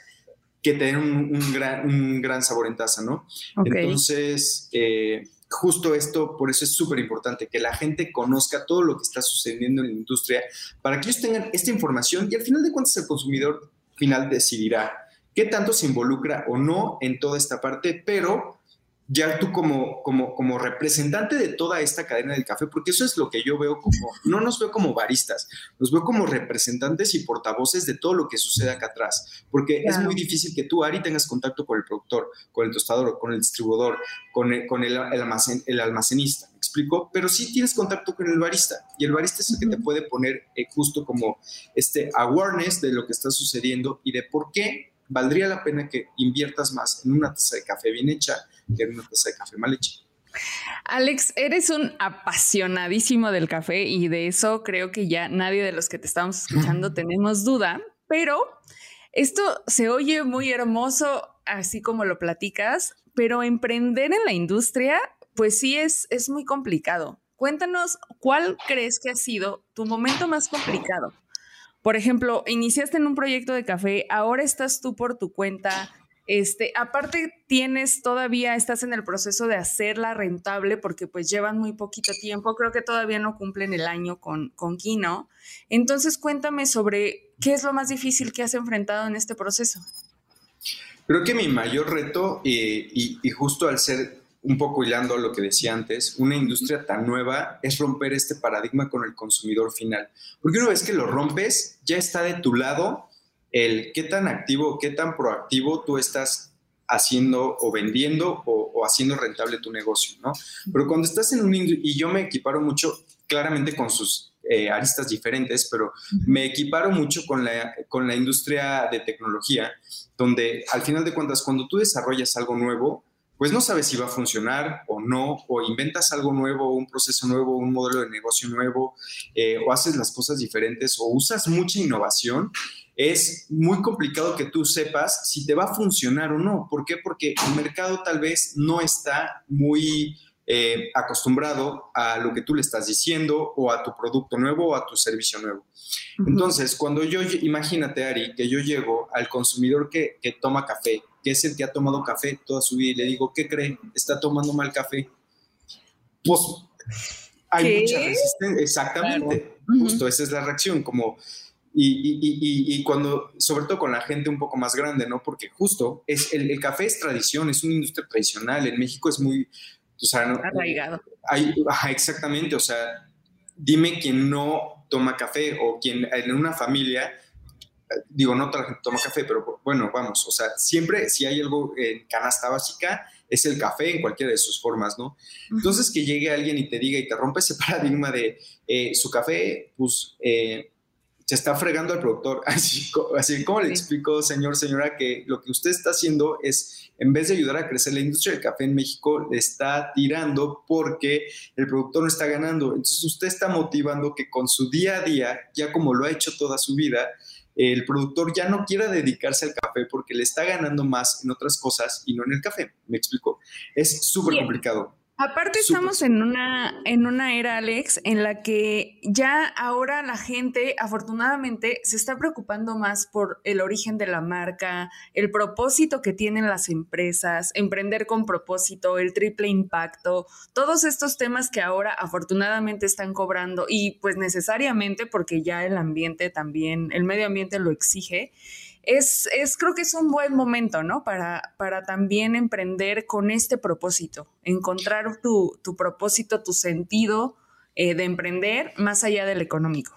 que te un, gran, un gran sabor en taza, ¿no? Entonces, eh, justo esto, por eso es súper importante, que la gente conozca todo lo que está sucediendo en la industria, para que ellos tengan esta información y al final de cuentas el consumidor final decidirá qué tanto se involucra o no en toda esta parte, pero ya tú como, como, como representante de toda esta cadena del café, porque eso es lo que yo veo como, no nos veo como baristas, nos veo como representantes y portavoces de todo lo que sucede acá atrás, porque es muy difícil que tú, Ari, tengas contacto con el productor, con el tostador, con el distribuidor, con el, con el, almacen, el almacenista, ¿me explico? Pero sí tienes contacto con el barista, y el barista es el que te puede poner eh, justo como este awareness de lo que está sucediendo y de por qué valdría la pena que inviertas más en una taza de café bien hecha que una taza de café mal hecha. Alex, eres un apasionadísimo del café y de eso creo que ya nadie de los que te estamos escuchando tenemos duda. pero esto se oye muy hermoso, así como lo platicas, pero emprender en la industria, pues sí es, es muy complicado. Cuéntanos, ¿cuál crees que ha sido tu momento más complicado? Por ejemplo, iniciaste en un proyecto de café, ahora estás tú por tu cuenta. Este, aparte tienes todavía, estás en el proceso de hacerla rentable porque pues llevan muy poquito tiempo, creo que todavía no cumplen el año con, con Kino. Entonces cuéntame sobre qué es lo más difícil que has enfrentado en este proceso. Creo que mi mayor reto, eh, y, y, justo al ser un poco hilando a lo que decía antes, una industria tan nueva es romper este paradigma con el consumidor final. Porque una vez que lo rompes, ya está de tu lado el qué tan activo, qué tan proactivo tú estás haciendo o vendiendo o, haciendo rentable tu negocio, ¿no? Pero cuando estás en un... Y yo me equiparo mucho claramente con sus eh, aristas diferentes, pero me equiparo mucho con la, con la industria de tecnología, donde al final de cuentas, cuando tú desarrollas algo nuevo, pues no sabes si va a funcionar o no, o inventas algo nuevo, un proceso nuevo, un modelo de negocio nuevo, eh, o haces las cosas diferentes, o usas mucha innovación, es muy complicado que tú sepas si te va a funcionar o no. ¿Por qué? Porque el mercado tal vez no está muy eh, acostumbrado a lo que tú le estás diciendo o a tu producto nuevo o a tu servicio nuevo. Entonces, cuando yo, imagínate, Ari, que yo llego al consumidor que, que toma café que es el que ha tomado café toda su vida y le digo, ¿qué cree? Está tomando mal café. Pues hay mucha resistencia, exactamente, justo esa es la reacción, como, y, cuando, sobre todo con la gente un poco más grande, ¿no? Porque justo, es, el, café es tradición, es una industria tradicional, en México es muy, o sea, arraigado. Hay, exactamente, o sea, dime quién no toma café o quien en una familia digo, no toda la gente toma café, pero bueno, vamos, o sea, siempre si hay algo en canasta básica, es el café en cualquiera de sus formas, ¿no? Entonces, que llegue alguien y te diga y te rompe ese paradigma de eh, su café, pues eh, se está fregando al productor. Así, así como le explico, señor, señora, que lo que usted está haciendo es, en vez de ayudar a crecer la industria del café en México, le está tirando porque el productor no está ganando. Entonces, usted está motivando que con su día a día, ya como lo ha hecho toda su vida, el productor ya no quiera dedicarse al café porque le está ganando más en otras cosas y no en el café. ¿Me explico? Es súper complicado. Aparte estamos en una, en una era, Alex, en la que ya ahora la gente afortunadamente se está preocupando más por el origen de la marca, el propósito que tienen las empresas, emprender con propósito, el triple impacto, todos estos temas que ahora afortunadamente están cobrando y pues necesariamente porque ya el ambiente también, el medio ambiente lo exige es, es, creo que es un buen momento, ¿no? Para, para también emprender con este propósito, encontrar tu, tu propósito, tu sentido eh, de emprender más allá del económico.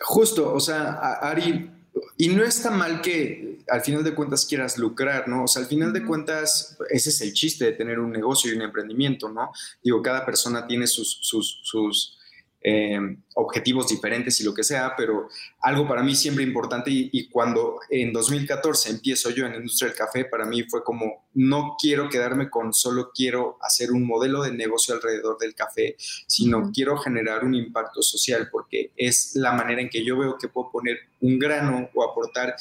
Justo, o sea, Ari, y no está mal que al final de cuentas quieras lucrar, ¿no? O sea, al final de cuentas, ese es el chiste de tener un negocio y un emprendimiento, ¿no? Digo, cada persona tiene sus, sus, sus Em, objetivos diferentes y lo que sea, pero algo para mí siempre importante y, cuando en 2014 empiezo yo en la industria del café, para mí fue como, no quiero quedarme con solo quiero hacer un modelo de negocio alrededor del café, sino quiero generar un impacto social porque es la manera en que yo veo que puedo poner un grano o aportar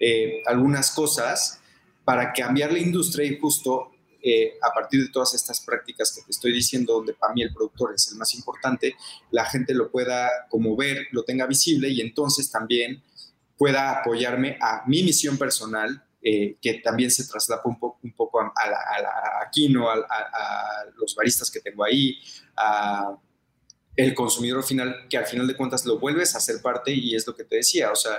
eh, algunas cosas para cambiar la industria y justo eh, a partir de todas estas prácticas que te estoy diciendo, donde para mí el productor es el más importante, la gente lo pueda como ver, lo tenga visible y entonces también pueda apoyarme a mi misión personal, eh, que también se traslada un, un poco a, a, Kino, a, los baristas que tengo ahí, a el consumidor final, que al final de cuentas lo vuelves a ser parte y es lo que te decía, o sea,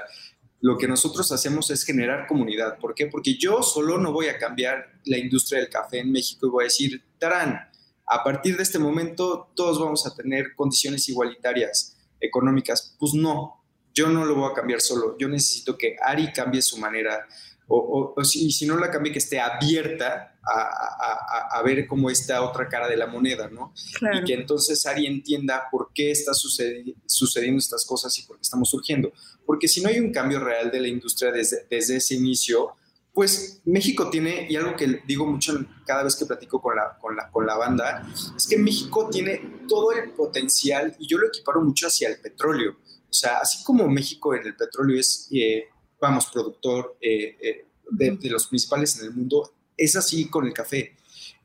lo que nosotros hacemos es generar comunidad. ¿Por qué? Porque yo solo no voy a cambiar la industria del café en México y voy a decir, tarán, a partir de este momento todos vamos a tener condiciones igualitarias económicas. Pues no, yo no lo voy a cambiar solo. Yo necesito que Ari cambie su manera o, si, si, no la cambie, que esté abierta a, a, ver cómo está otra cara de la moneda, ¿no? Y que entonces Ari entienda por qué está sucediendo estas cosas y por qué estamos surgiendo. Porque si no hay un cambio real de la industria desde, desde ese inicio, pues México tiene, y algo que digo mucho cada vez que platico con la, con la, con la banda, es que México tiene todo el potencial, y yo lo equiparo mucho hacia el petróleo. O sea, así como México en el petróleo es... Eh, vamos, productor de, de, los principales en el mundo. Es así con el café.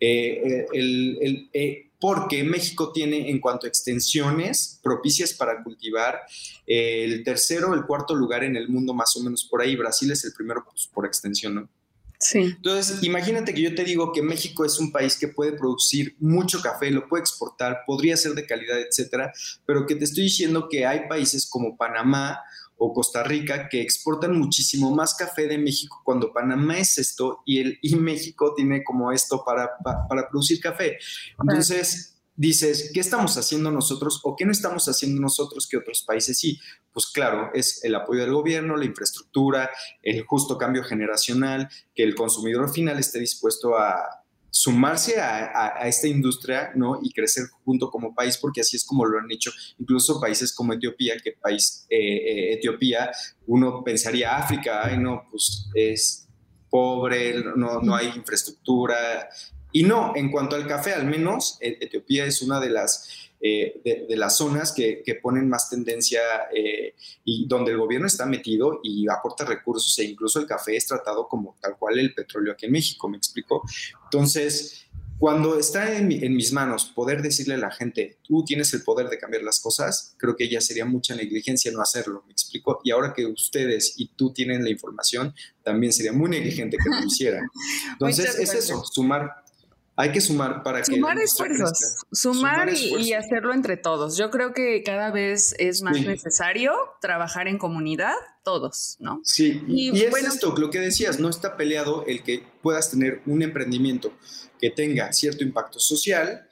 el, el porque México tiene en cuanto a extensiones propicias para cultivar el tercero el cuarto lugar en el mundo más o menos por ahí. Brasil es el primero pues, por extensión, ¿no? Sí. Entonces, imagínate que yo te digo que México es un país que puede producir mucho café, lo puede exportar, podría ser de calidad, etcétera, pero que te estoy diciendo que hay países como Panamá o Costa Rica que exportan muchísimo más café de México cuando Panamá es esto y, el, y México tiene como esto para, para, producir café. Entonces, dices, ¿qué estamos haciendo nosotros o qué no estamos haciendo nosotros que otros países sí? Pues claro, es el apoyo del gobierno, la infraestructura, el justo cambio generacional, que el consumidor final esté dispuesto a, sumarse a, esta industria ¿no? y crecer junto como país, porque así es como lo han hecho incluso países como Etiopía, que país eh, eh, Etiopía, uno pensaría África, no, pues es pobre, no, no hay infraestructura. Y no, en cuanto al café, al menos e, Etiopía es una de las eh, de, las zonas que, ponen más tendencia eh, y donde el gobierno está metido y aporta recursos e incluso el café es tratado como tal cual el petróleo aquí en México, ¿me explico? Entonces, cuando está en, mis manos poder decirle a la gente, tú tienes el poder de cambiar las cosas, creo que ya sería mucha negligencia no hacerlo, ¿me explico? Y ahora que ustedes y tú tienen la información, también sería muy negligente que lo hicieran. Entonces, es eso, sumar hay que sumar para que... Sumar esfuerzos, sumar, y, hacerlo entre todos. Yo creo que cada vez es más necesario trabajar en comunidad, todos, ¿no? Sí, y, es esto, lo que decías, no está peleado el que puedas tener un emprendimiento que tenga cierto impacto social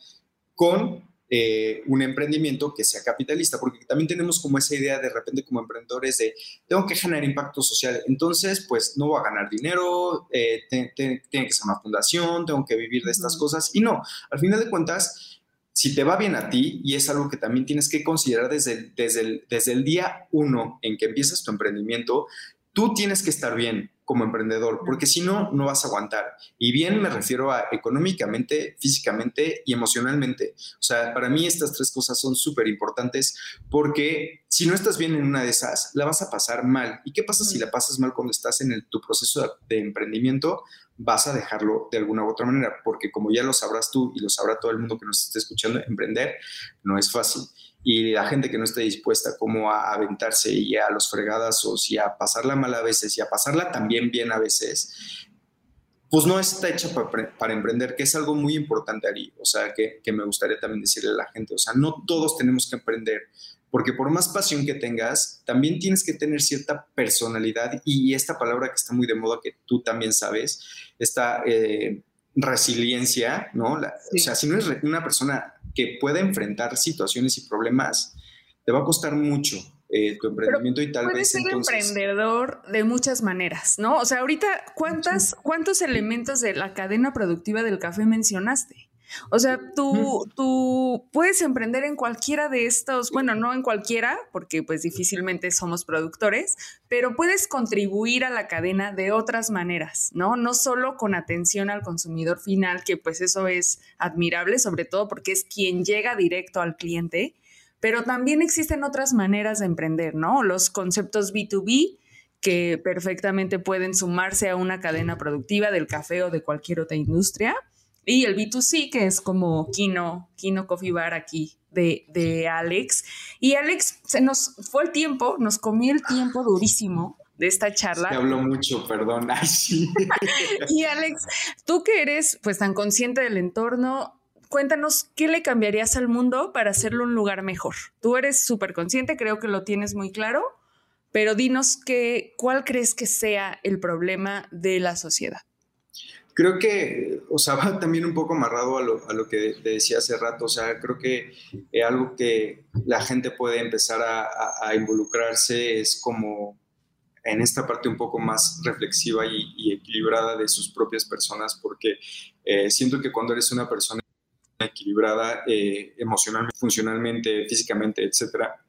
con eh, un emprendimiento que sea capitalista, porque también tenemos como esa idea de repente como emprendedores de tengo que generar impacto social, entonces pues no voy a ganar dinero, eh, tiene que ser una fundación, tengo que vivir de estas cosas y no, al final de cuentas, si te va bien a ti y es algo que también tienes que considerar desde desde desde el día uno en que empiezas tu emprendimiento, tú tienes que estar bien como emprendedor, porque si no, no vas a aguantar. Y bien me refiero a económicamente, físicamente y emocionalmente. O sea, para mí estas tres cosas son súper importantes porque si no estás bien en una de esas, la vas a pasar mal. ¿Y qué pasa si la pasas mal cuando estás en tu proceso de emprendimiento? Vas a dejarlo de alguna u otra manera, porque como ya lo sabrás tú y lo sabrá todo el mundo que nos esté escuchando, emprender no es fácil y la gente que no esté dispuesta como a aventarse y a los fregadazos y a pasarla mal a veces y a pasarla también bien a veces, pues no está hecha para, emprender, que es algo muy importante, Ari. O sea, que, que, me gustaría también decirle a la gente, o sea, no todos tenemos que emprender, porque por más pasión que tengas, también tienes que tener cierta personalidad y esta palabra que está muy de moda, que tú también sabes, esta eh, resiliencia, ¿no? O sea, si no eres una persona que pueda enfrentar situaciones y problemas, te va a costar mucho eh, tu emprendimiento y tal puedes vez. ser emprendedor de muchas maneras, ¿no? O sea, ahorita, ¿cuántas, ¿cuántos elementos de la cadena productiva del café mencionaste? O sea, tú, tú puedes emprender en cualquiera de estos, bueno, no en cualquiera, porque pues difícilmente somos productores, pero puedes contribuir a la cadena de otras maneras, ¿no? No solo con atención al consumidor final, que pues eso es admirable, sobre todo porque es quien llega directo al cliente, pero también existen otras maneras de emprender, ¿no? Los conceptos B2B que perfectamente pueden sumarse a una cadena productiva del café o de cualquier otra industria y el B2C, que es como Kino, Kino Coffee Bar aquí de, de Alex. Y Alex, se nos fue el tiempo, nos comió el tiempo durísimo de esta charla. Te hablo mucho, perdón. Y Alex, tú que eres pues tan consciente del entorno, cuéntanos qué le cambiarías al mundo para hacerlo un lugar mejor. Tú eres súper consciente, creo que lo tienes muy claro, pero dinos que, cuál crees que sea el problema de la sociedad. Creo que, o sea, va también un poco amarrado a lo, a lo que te decía hace rato, o sea, creo que eh, algo que la gente puede empezar a, a, involucrarse es como en esta parte un poco más reflexiva y, equilibrada de sus propias personas, porque eh, siento que cuando eres una persona equilibrada eh, emocionalmente, funcionalmente, físicamente, etcétera,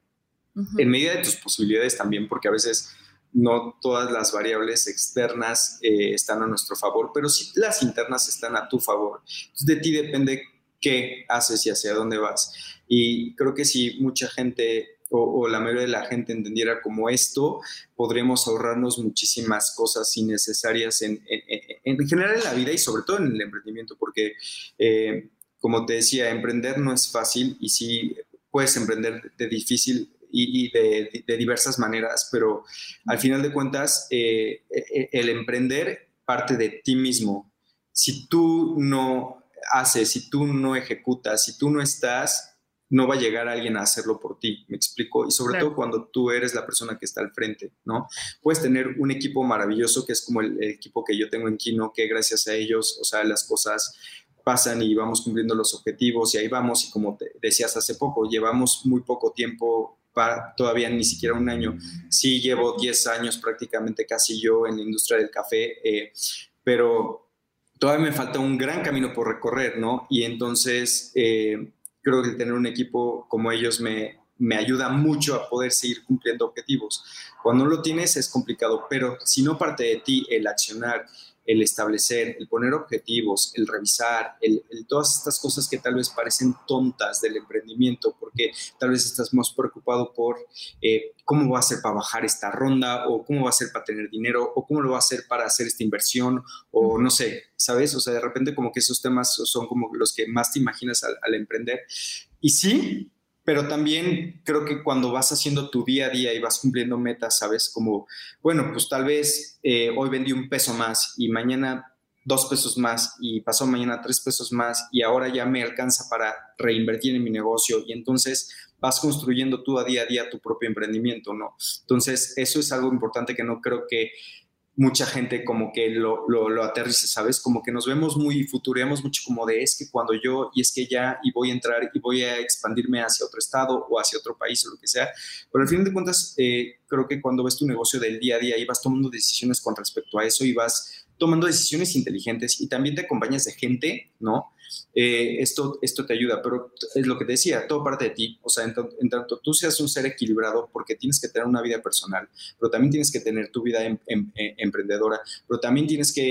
en medida de tus posibilidades también, porque a veces no todas las variables externas eh, están a nuestro favor, pero sí las internas están a tu favor. De ti depende qué haces y hacia dónde vas. Y creo que si mucha gente o, la mayoría de la gente entendiera como esto, podremos ahorrarnos muchísimas cosas innecesarias en, en, general en la vida y sobre todo en el emprendimiento, porque eh, como te decía, emprender no es fácil y sí puedes emprender de difícil y, de, diversas maneras, pero al final de cuentas, eh, eh, el emprender parte de ti mismo. Si tú no haces, si tú no ejecutas, si tú no estás, no va a llegar alguien a hacerlo por ti, me explico, y sobre todo cuando tú eres la persona que está al frente, ¿no? Puedes tener un equipo maravilloso que es como el, equipo que yo tengo en Kino, que gracias a ellos, o sea, las cosas pasan y vamos cumpliendo los objetivos y ahí vamos y como te decías hace poco, llevamos muy poco tiempo para todavía ni siquiera un año. Sí llevo 10 años prácticamente casi yo en la industria del café, eh, pero todavía me falta un gran camino por recorrer, ¿no? Y entonces eh, creo que tener un equipo como ellos me, me ayuda mucho a poder seguir cumpliendo objetivos. Cuando no lo tienes es complicado, pero si no parte de ti el accionar, el establecer, el poner objetivos, el revisar, el, todas estas cosas que tal vez parecen tontas del emprendimiento, porque tal vez estás más preocupado por eh, cómo va a ser para bajar esta ronda, o cómo va a ser para tener dinero, o cómo lo va a hacer para hacer esta inversión, o no sé, ¿sabes? O sea, de repente como que esos temas son como los que más te imaginas al, al emprender. Y sí, pero también creo que cuando vas haciendo tu día a día y vas cumpliendo metas, sabes, como, bueno, pues tal vez eh, hoy vendí un peso más y mañana dos pesos más y pasó mañana tres pesos más y ahora ya me alcanza para reinvertir en mi negocio y entonces vas construyendo tú a día a día tu propio emprendimiento, ¿no? Entonces, eso es algo importante que no creo que mucha gente como que lo, lo, aterrice, ¿sabes? Como que nos vemos muy, futureamos mucho como de es que cuando yo, y es que ya, y voy a entrar y voy a expandirme hacia otro estado o hacia otro país o lo que sea. Pero al fin de cuentas, eh, creo que cuando ves tu negocio del día a día y vas tomando decisiones con respecto a eso y vas tomando decisiones inteligentes y también te acompañas de gente, ¿no? Eh, esto, esto te ayuda, pero es lo que te decía, todo parte de ti, o sea, en, tanto tú seas un ser equilibrado, porque tienes que tener una vida personal, pero también tienes que tener tu vida em, em, eh, emprendedora, pero también tienes que,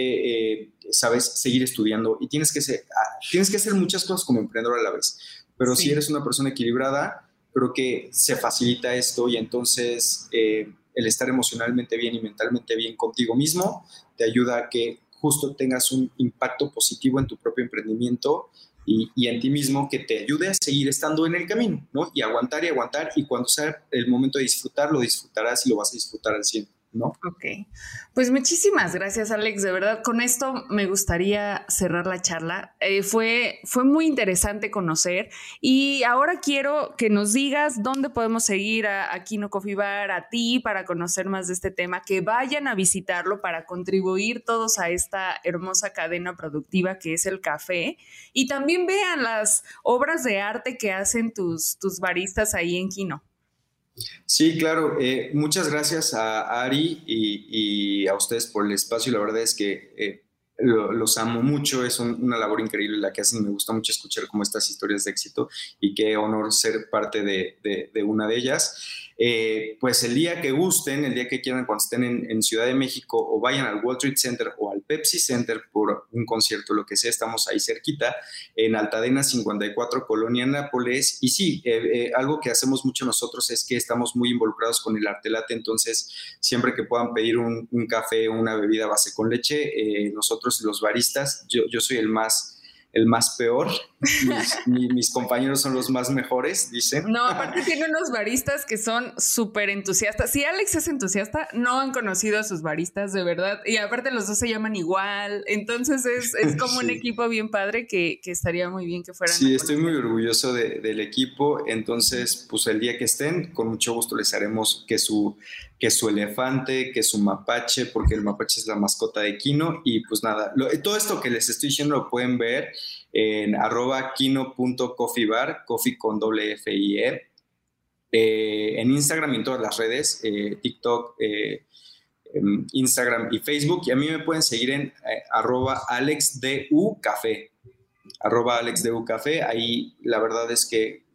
eh, sabes, seguir estudiando y tienes que, ser, ah, tienes que hacer muchas cosas como emprendedor a la vez, pero si eres una persona equilibrada, creo que se facilita esto y entonces el estar emocionalmente bien y mentalmente bien contigo mismo te ayuda a que justo tengas un impacto positivo en tu propio emprendimiento y, en ti mismo que te ayude a seguir estando en el camino, ¿no? Y aguantar y aguantar y cuando sea el momento de disfrutar, lo disfrutarás y lo vas a disfrutar al 100. ¿No? Ok, pues muchísimas gracias Alex, de verdad con esto me gustaría cerrar la charla. Eh, fue, fue muy interesante conocer y ahora quiero que nos digas dónde podemos seguir a, a Kino Coffee Bar, a ti para conocer más de este tema, que vayan a visitarlo para contribuir todos a esta hermosa cadena productiva que es el café y también vean las obras de arte que hacen tus, tus baristas ahí en Kino. Sí, claro. Eh, muchas gracias a Ari y, a ustedes por el espacio. La verdad es que eh, los amo mucho. Es una labor increíble la que hacen. Me gusta mucho escuchar como estas historias de éxito y qué honor ser parte de una de ellas. Eh, pues el día que gusten, el día que quieran, cuando estén en, Ciudad de México o vayan al Wall Street Center o al Pepsi Center por un concierto, lo que sea, estamos ahí cerquita, en Altadena 54, Colonia Nápoles. Y sí, eh, eh, algo que hacemos mucho nosotros es que estamos muy involucrados con el arte late, entonces siempre que puedan pedir un, café o una bebida base con leche, nosotros los baristas, yo, yo soy el más el más peor. Mis, compañeros son los más mejores, dicen. No, aparte tiene unos baristas que son súper entusiastas. Si Alex es entusiasta, no han conocido a sus baristas de verdad. Y aparte los dos se llaman igual. Entonces es, como un equipo bien padre que, estaría muy bien que fueran. Sí, estoy muy orgulloso del equipo. Entonces, pues el día que estén, con mucho gusto les haremos que su que su elefante, que su mapache, porque el mapache es la mascota de Kino. Y pues nada, todo esto que les estoy diciendo lo pueden ver en arroba kino.coffeebar, coffee con doble F y E, eh, en Instagram y en todas las redes, eh, TikTok, eh, em, Instagram y Facebook. Y a mí me pueden seguir en arroba AlexDUCafé. Arroba AlexDUCafé. Ahí la verdad es que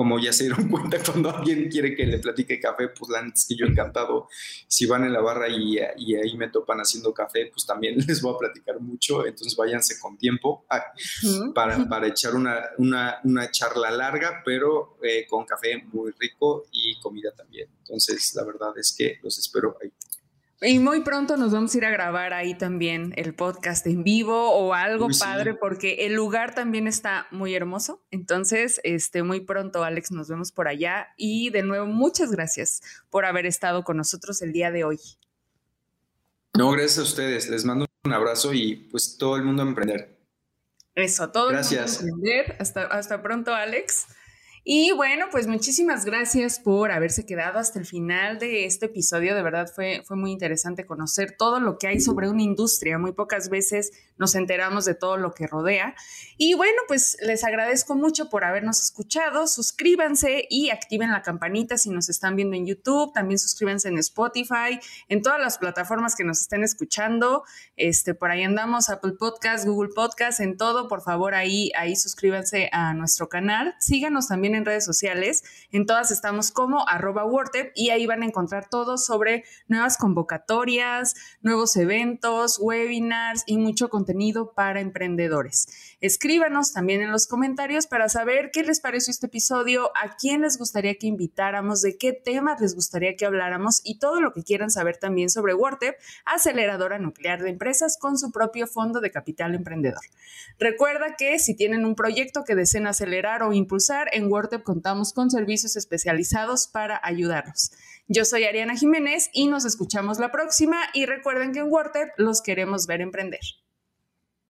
como ya se dieron cuenta, cuando alguien quiere que le platique café, pues antes que yo encantado, si van en la barra y, ahí me topan haciendo café, pues también les voy a platicar mucho, entonces váyanse con tiempo para, para, echar una, una, una, charla larga, pero eh, con café muy rico y comida también. Entonces, la verdad es que los espero ahí. Y muy pronto nos vamos a ir a grabar ahí también el podcast en vivo o algo padre, porque el lugar también está muy hermoso. Entonces, este, muy pronto, Alex, nos vemos por allá. Y de nuevo, muchas gracias por haber estado con nosotros el día de hoy. No, gracias a ustedes. Les mando un abrazo y pues todo el mundo a emprender. Eso, todo gracias. el mundo a emprender. Hasta, hasta pronto, Alex. Y bueno, pues muchísimas gracias por haberse quedado hasta el final de este episodio. De verdad fue, fue muy interesante conocer todo lo que hay sobre una industria. Muy pocas veces nos enteramos de todo lo que rodea. Y bueno, pues les agradezco mucho por habernos escuchado. Suscríbanse y activen la campanita si nos están viendo en YouTube. También suscríbanse en Spotify, en todas las plataformas que nos estén escuchando. Este, por ahí andamos, Apple Podcast, Google Podcast, en todo. Por favor, ahí, ahí suscríbanse a nuestro canal. Síganos también en redes sociales. En todas estamos como arroba y ahí van a encontrar todo sobre nuevas convocatorias, nuevos eventos, webinars y mucho para emprendedores. Escríbanos también en los comentarios para saber qué les pareció este episodio, a quién les gustaría que invitáramos, de qué temas les gustaría que habláramos y todo lo que quieran saber también sobre WordTep, aceleradora nuclear de empresas con su propio fondo de capital emprendedor. Recuerda que si tienen un proyecto que deseen acelerar o impulsar, en WordTep contamos con servicios especializados para ayudarlos. Yo soy Ariana Jiménez y nos escuchamos la próxima y recuerden que en WordTep los queremos ver emprender.